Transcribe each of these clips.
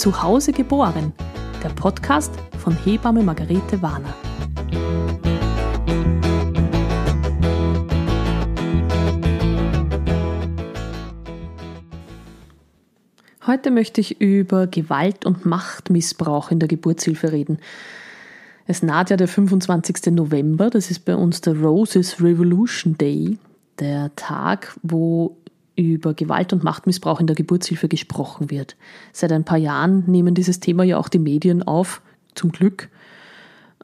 Zu Hause geboren, der Podcast von Hebamme Margarete Warner. Heute möchte ich über Gewalt und Machtmissbrauch in der Geburtshilfe reden. Es naht ja der 25. November, das ist bei uns der Roses Revolution Day, der Tag, wo über Gewalt und Machtmissbrauch in der Geburtshilfe gesprochen wird. Seit ein paar Jahren nehmen dieses Thema ja auch die Medien auf, zum Glück.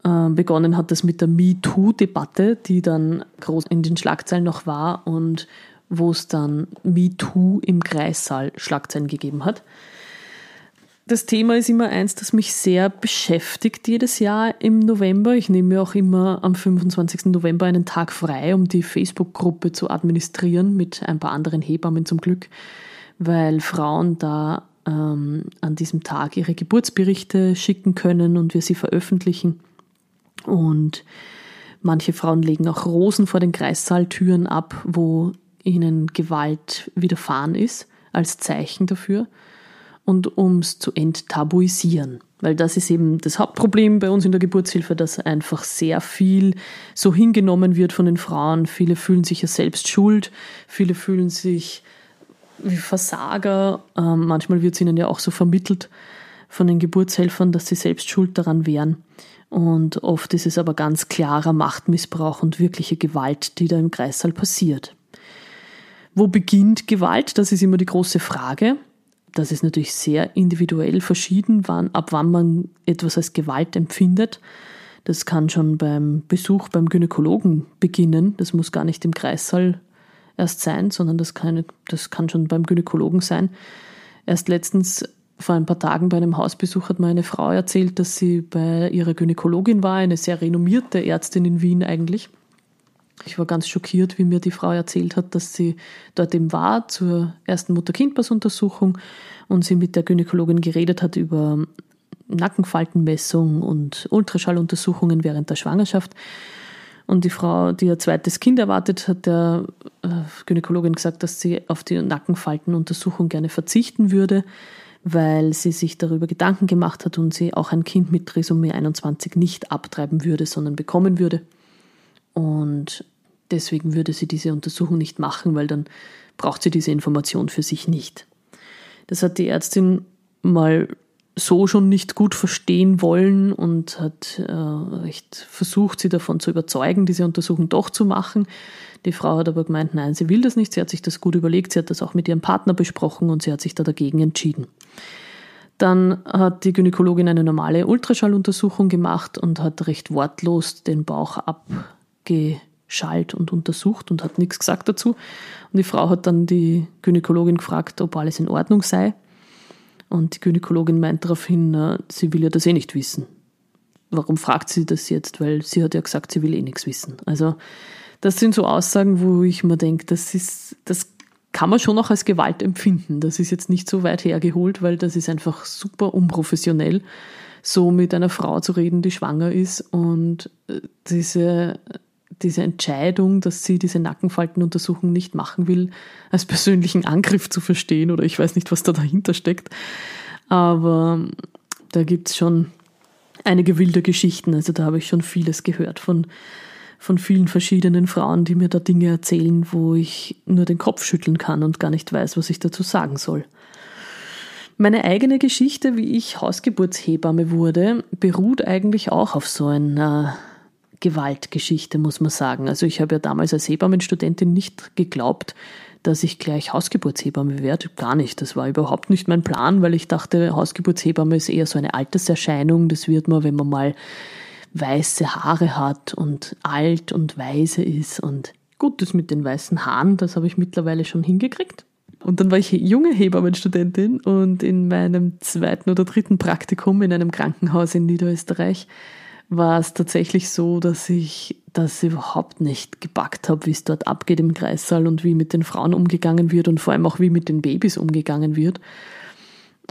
Ähm, begonnen hat das mit der MeToo-Debatte, die dann groß in den Schlagzeilen noch war und wo es dann MeToo im Kreissaal Schlagzeilen gegeben hat das Thema ist immer eins, das mich sehr beschäftigt jedes Jahr im November. Ich nehme mir auch immer am 25. November einen Tag frei, um die Facebook-Gruppe zu administrieren, mit ein paar anderen Hebammen zum Glück, weil Frauen da ähm, an diesem Tag ihre Geburtsberichte schicken können und wir sie veröffentlichen. Und manche Frauen legen auch Rosen vor den Kreissaaltüren ab, wo ihnen Gewalt widerfahren ist, als Zeichen dafür und um es zu enttabuisieren. Weil das ist eben das Hauptproblem bei uns in der Geburtshilfe, dass einfach sehr viel so hingenommen wird von den Frauen. Viele fühlen sich ja selbst schuld, viele fühlen sich wie Versager. Ähm, manchmal wird es ihnen ja auch so vermittelt von den Geburtshelfern, dass sie selbst schuld daran wären. Und oft ist es aber ganz klarer Machtmissbrauch und wirkliche Gewalt, die da im Kreissaal passiert. Wo beginnt Gewalt? Das ist immer die große Frage. Das ist natürlich sehr individuell verschieden, wann, ab wann man etwas als Gewalt empfindet. Das kann schon beim Besuch beim Gynäkologen beginnen. Das muss gar nicht im Kreissaal erst sein, sondern das kann, das kann schon beim Gynäkologen sein. Erst letztens, vor ein paar Tagen bei einem Hausbesuch, hat meine Frau erzählt, dass sie bei ihrer Gynäkologin war, eine sehr renommierte Ärztin in Wien eigentlich. Ich war ganz schockiert, wie mir die Frau erzählt hat, dass sie dort eben war zur ersten Mutter-Kind-Pass-Untersuchung und sie mit der Gynäkologin geredet hat über Nackenfaltenmessung und Ultraschalluntersuchungen während der Schwangerschaft. Und die Frau, die ihr zweites Kind erwartet, hat der äh, Gynäkologin gesagt, dass sie auf die Nackenfaltenuntersuchung gerne verzichten würde, weil sie sich darüber Gedanken gemacht hat und sie auch ein Kind mit Trisomie 21 nicht abtreiben würde, sondern bekommen würde. Und deswegen würde sie diese Untersuchung nicht machen, weil dann braucht sie diese Information für sich nicht. Das hat die Ärztin mal so schon nicht gut verstehen wollen und hat äh, recht versucht, sie davon zu überzeugen, diese Untersuchung doch zu machen. Die Frau hat aber gemeint, nein, sie will das nicht. Sie hat sich das gut überlegt. Sie hat das auch mit ihrem Partner besprochen und sie hat sich da dagegen entschieden. Dann hat die Gynäkologin eine normale Ultraschalluntersuchung gemacht und hat recht wortlos den Bauch abgeschaltet geschallt und untersucht und hat nichts gesagt dazu. Und die Frau hat dann die Gynäkologin gefragt, ob alles in Ordnung sei. Und die Gynäkologin meint daraufhin, sie will ja das eh nicht wissen. Warum fragt sie das jetzt? Weil sie hat ja gesagt, sie will eh nichts wissen. Also das sind so Aussagen, wo ich mir denke, das ist, das kann man schon auch als Gewalt empfinden. Das ist jetzt nicht so weit hergeholt, weil das ist einfach super unprofessionell, so mit einer Frau zu reden, die schwanger ist und äh, diese diese Entscheidung, dass sie diese Nackenfaltenuntersuchung nicht machen will, als persönlichen Angriff zu verstehen oder ich weiß nicht, was da dahinter steckt. Aber da gibt es schon einige wilde Geschichten. Also da habe ich schon vieles gehört von, von vielen verschiedenen Frauen, die mir da Dinge erzählen, wo ich nur den Kopf schütteln kann und gar nicht weiß, was ich dazu sagen soll. Meine eigene Geschichte, wie ich Hausgeburtshebamme wurde, beruht eigentlich auch auf so einer Gewaltgeschichte, muss man sagen. Also ich habe ja damals als Hebammenstudentin nicht geglaubt, dass ich gleich Hausgeburtshebamme werde. Gar nicht. Das war überhaupt nicht mein Plan, weil ich dachte, Hausgeburtshebamme ist eher so eine Alterserscheinung. Das wird man, wenn man mal weiße Haare hat und alt und weise ist. Und gut, das mit den weißen Haaren, das habe ich mittlerweile schon hingekriegt. Und dann war ich junge Hebammenstudentin und in meinem zweiten oder dritten Praktikum in einem Krankenhaus in Niederösterreich war es tatsächlich so, dass ich das überhaupt nicht gepackt habe, wie es dort abgeht im Kreissaal und wie mit den Frauen umgegangen wird und vor allem auch wie mit den Babys umgegangen wird.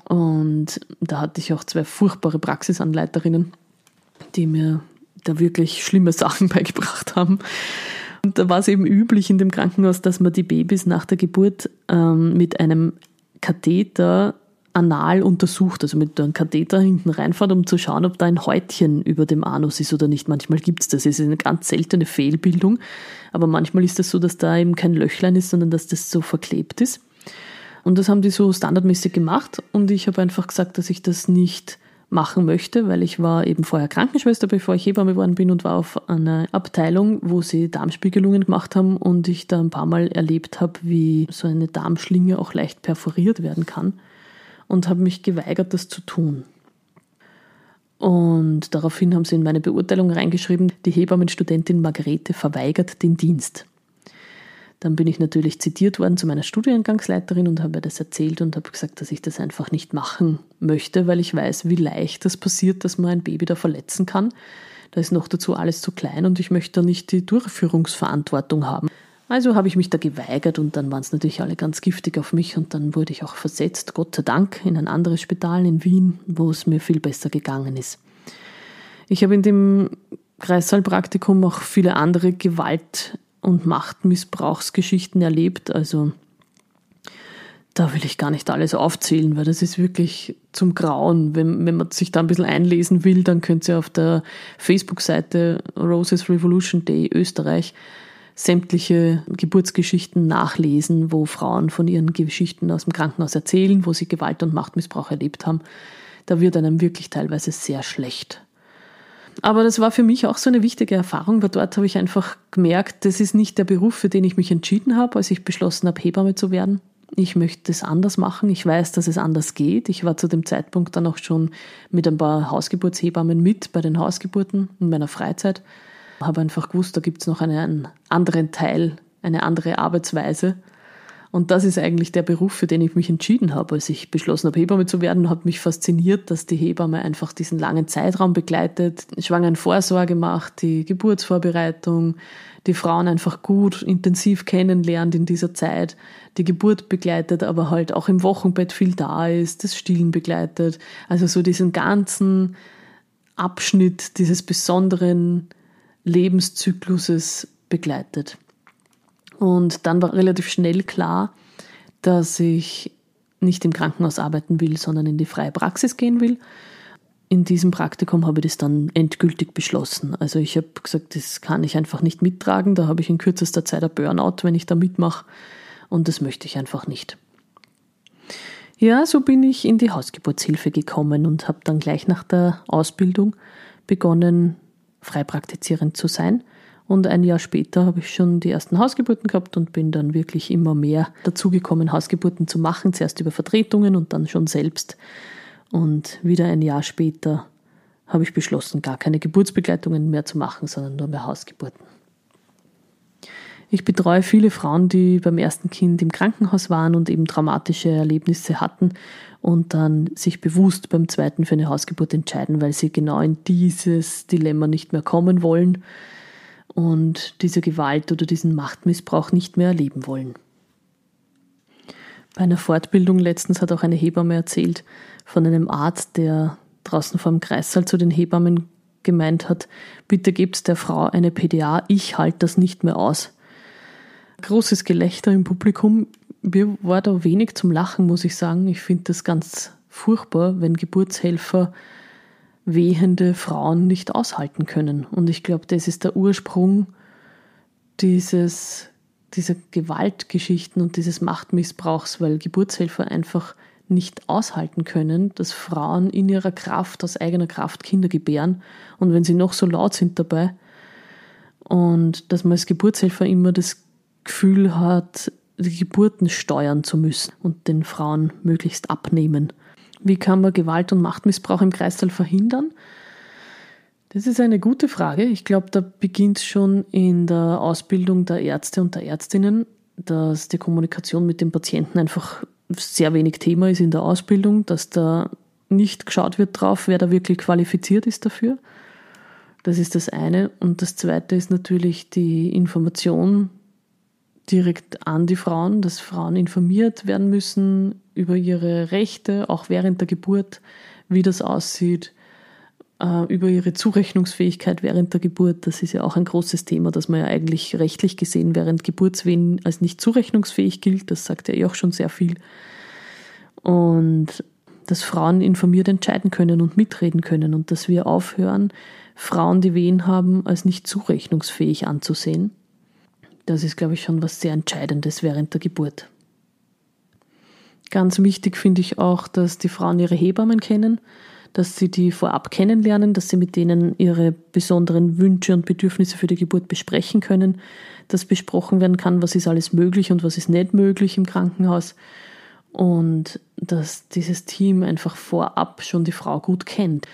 Und da hatte ich auch zwei furchtbare Praxisanleiterinnen, die mir da wirklich schlimme Sachen beigebracht haben. Und da war es eben üblich in dem Krankenhaus, dass man die Babys nach der Geburt ähm, mit einem Katheter anal untersucht, also mit einem Katheter hinten reinfahrt, um zu schauen, ob da ein Häutchen über dem Anus ist oder nicht. Manchmal gibt es das. Es ist eine ganz seltene Fehlbildung, aber manchmal ist das so, dass da eben kein Löchlein ist, sondern dass das so verklebt ist. Und das haben die so standardmäßig gemacht und ich habe einfach gesagt, dass ich das nicht machen möchte, weil ich war eben vorher Krankenschwester, bevor ich Hebamme geworden bin und war auf einer Abteilung, wo sie Darmspiegelungen gemacht haben und ich da ein paar Mal erlebt habe, wie so eine Darmschlinge auch leicht perforiert werden kann und habe mich geweigert, das zu tun. Und daraufhin haben sie in meine Beurteilung reingeschrieben, die Hebammenstudentin Margarete verweigert den Dienst. Dann bin ich natürlich zitiert worden zu meiner Studiengangsleiterin und habe das erzählt und habe gesagt, dass ich das einfach nicht machen möchte, weil ich weiß, wie leicht das passiert, dass man ein Baby da verletzen kann. Da ist noch dazu alles zu klein und ich möchte da nicht die Durchführungsverantwortung haben. Also habe ich mich da geweigert und dann waren es natürlich alle ganz giftig auf mich und dann wurde ich auch versetzt, Gott sei Dank, in ein anderes Spital in Wien, wo es mir viel besser gegangen ist. Ich habe in dem Kreissaalpraktikum auch viele andere Gewalt- und Machtmissbrauchsgeschichten erlebt. Also da will ich gar nicht alles aufzählen, weil das ist wirklich zum Grauen. Wenn, wenn man sich da ein bisschen einlesen will, dann könnt ihr auf der Facebook-Seite Roses Revolution Day Österreich sämtliche Geburtsgeschichten nachlesen, wo Frauen von ihren Geschichten aus dem Krankenhaus erzählen, wo sie Gewalt und Machtmissbrauch erlebt haben. Da wird einem wirklich teilweise sehr schlecht. Aber das war für mich auch so eine wichtige Erfahrung, weil dort habe ich einfach gemerkt, das ist nicht der Beruf, für den ich mich entschieden habe, als ich beschlossen habe, Hebamme zu werden. Ich möchte es anders machen. Ich weiß, dass es anders geht. Ich war zu dem Zeitpunkt dann auch schon mit ein paar Hausgeburtshebammen mit bei den Hausgeburten in meiner Freizeit. Habe einfach gewusst, da gibt es noch einen anderen Teil, eine andere Arbeitsweise. Und das ist eigentlich der Beruf, für den ich mich entschieden habe. Als ich beschlossen habe, Hebamme zu werden, hat mich fasziniert, dass die Hebamme einfach diesen langen Zeitraum begleitet, Schwangerenvorsorge macht, die Geburtsvorbereitung, die Frauen einfach gut, intensiv kennenlernt in dieser Zeit, die Geburt begleitet, aber halt auch im Wochenbett viel da ist, das Stillen begleitet. Also so diesen ganzen Abschnitt dieses besonderen Lebenszykluses begleitet. Und dann war relativ schnell klar, dass ich nicht im Krankenhaus arbeiten will, sondern in die freie Praxis gehen will. In diesem Praktikum habe ich das dann endgültig beschlossen. Also ich habe gesagt, das kann ich einfach nicht mittragen. Da habe ich in kürzester Zeit ein Burnout, wenn ich da mitmache. Und das möchte ich einfach nicht. Ja, so bin ich in die Hausgeburtshilfe gekommen und habe dann gleich nach der Ausbildung begonnen, frei praktizierend zu sein und ein Jahr später habe ich schon die ersten Hausgeburten gehabt und bin dann wirklich immer mehr dazugekommen, Hausgeburten zu machen. Zuerst über Vertretungen und dann schon selbst. Und wieder ein Jahr später habe ich beschlossen, gar keine Geburtsbegleitungen mehr zu machen, sondern nur mehr Hausgeburten. Ich betreue viele Frauen, die beim ersten Kind im Krankenhaus waren und eben traumatische Erlebnisse hatten und dann sich bewusst beim zweiten für eine Hausgeburt entscheiden, weil sie genau in dieses Dilemma nicht mehr kommen wollen und diese Gewalt oder diesen Machtmissbrauch nicht mehr erleben wollen. Bei einer Fortbildung letztens hat auch eine Hebamme erzählt von einem Arzt, der draußen vor dem Kreissaal zu den Hebammen gemeint hat, bitte gebt der Frau eine PDA, ich halte das nicht mehr aus. Großes Gelächter im Publikum. Mir war da wenig zum Lachen, muss ich sagen. Ich finde das ganz furchtbar, wenn Geburtshelfer wehende Frauen nicht aushalten können. Und ich glaube, das ist der Ursprung dieses, dieser Gewaltgeschichten und dieses Machtmissbrauchs, weil Geburtshelfer einfach nicht aushalten können, dass Frauen in ihrer Kraft, aus eigener Kraft Kinder gebären und wenn sie noch so laut sind dabei und dass man als Geburtshelfer immer das Gefühl hat, die Geburten steuern zu müssen und den Frauen möglichst abnehmen. Wie kann man Gewalt und Machtmissbrauch im Kreißsaal verhindern? Das ist eine gute Frage. Ich glaube, da beginnt schon in der Ausbildung der Ärzte und der Ärztinnen, dass die Kommunikation mit dem Patienten einfach sehr wenig Thema ist in der Ausbildung, dass da nicht geschaut wird drauf, wer da wirklich qualifiziert ist dafür. Das ist das eine. Und das zweite ist natürlich die Information direkt an die Frauen, dass Frauen informiert werden müssen über ihre Rechte, auch während der Geburt, wie das aussieht, äh, über ihre Zurechnungsfähigkeit während der Geburt. Das ist ja auch ein großes Thema, dass man ja eigentlich rechtlich gesehen während Geburtswehen als nicht zurechnungsfähig gilt. Das sagt ja eh auch schon sehr viel. Und dass Frauen informiert entscheiden können und mitreden können und dass wir aufhören, Frauen, die Wehen haben, als nicht zurechnungsfähig anzusehen. Das ist, glaube ich, schon was sehr Entscheidendes während der Geburt. Ganz wichtig finde ich auch, dass die Frauen ihre Hebammen kennen, dass sie die vorab kennenlernen, dass sie mit denen ihre besonderen Wünsche und Bedürfnisse für die Geburt besprechen können, dass besprochen werden kann, was ist alles möglich und was ist nicht möglich im Krankenhaus und dass dieses Team einfach vorab schon die Frau gut kennt.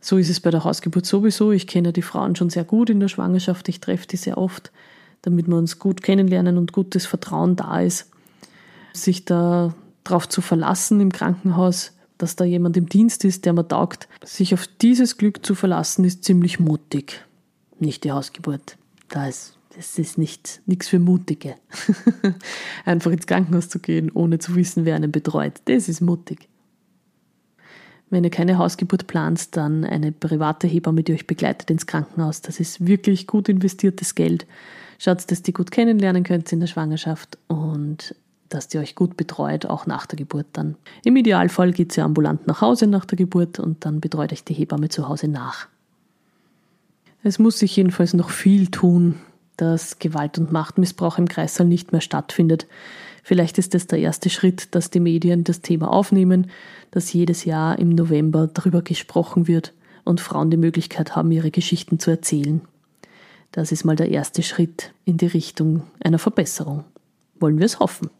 So ist es bei der Hausgeburt sowieso. Ich kenne die Frauen schon sehr gut in der Schwangerschaft, ich treffe die sehr oft, damit wir uns gut kennenlernen und gutes Vertrauen da ist. Sich da darauf zu verlassen im Krankenhaus, dass da jemand im Dienst ist, der mir taugt. Sich auf dieses Glück zu verlassen, ist ziemlich mutig. Nicht die Hausgeburt. Da das ist nicht, nichts für Mutige. Einfach ins Krankenhaus zu gehen, ohne zu wissen, wer einen betreut. Das ist mutig. Wenn ihr keine Hausgeburt plant, dann eine private Hebamme, die euch begleitet ins Krankenhaus. Das ist wirklich gut investiertes Geld. Schaut, dass ihr gut kennenlernen könnt in der Schwangerschaft und dass die euch gut betreut, auch nach der Geburt dann. Im Idealfall geht ihr ambulant nach Hause nach der Geburt und dann betreut euch die Hebamme zu Hause nach. Es muss sich jedenfalls noch viel tun, dass Gewalt und Machtmissbrauch im Kreissaal nicht mehr stattfindet. Vielleicht ist es der erste Schritt, dass die Medien das Thema aufnehmen, dass jedes Jahr im November darüber gesprochen wird und Frauen die Möglichkeit haben, ihre Geschichten zu erzählen. Das ist mal der erste Schritt in die Richtung einer Verbesserung. Wollen wir es hoffen.